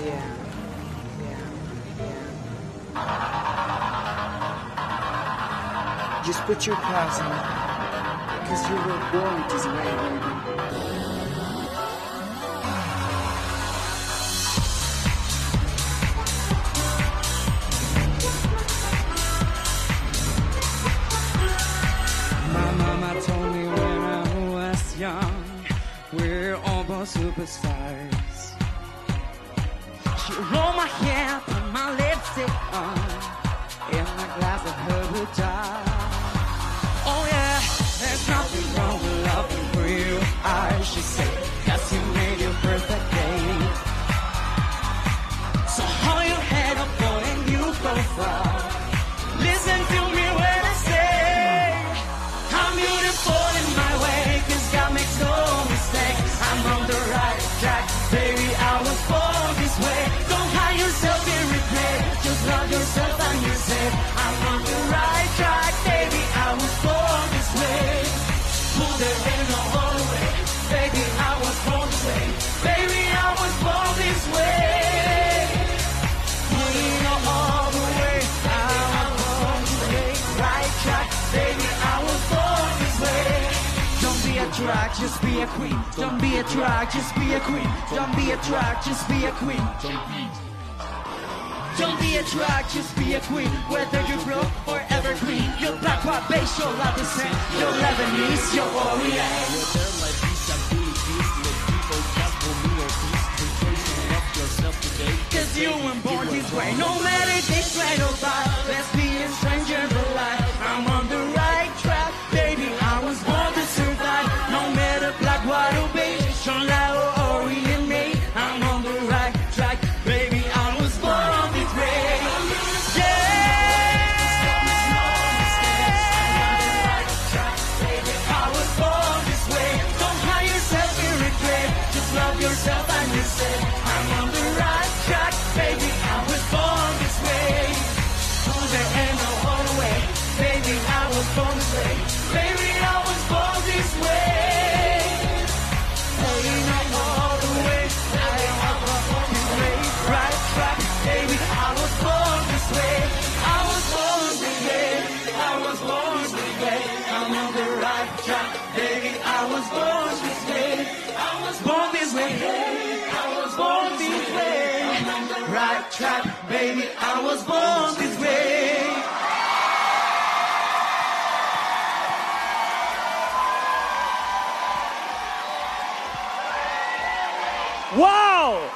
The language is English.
Yeah, yeah. Just put your on it. Cause you were born this way, baby. My mama told me when I was young, we're all born superstars. Rolled my hair, put my lipstick on, in a glass of her Buddha. Oh yeah, there's nothing wrong with loving real eyes, she said, cause you made your perfect day. So hold your head up, boy, and you go far. Drag, just be a queen. Don't be a drag, just be a queen. Don't be a drag, just be a queen. Don't be a drag, just be a queen. Whether you're broke or evergreen, you're black, white, beige, you're Latin, you're Lebanese, you're Orient. Cause you weren't born this way. No matter this way or that, Baby. I was born this way. Baby, not all the way. I was born this way. Right track, baby. I was born this way. I was born this way. I was born this way. I'm on the right track, baby. I was born this way. I was born this way. I was born this way. I'm on the right track, baby. I was born. Wow!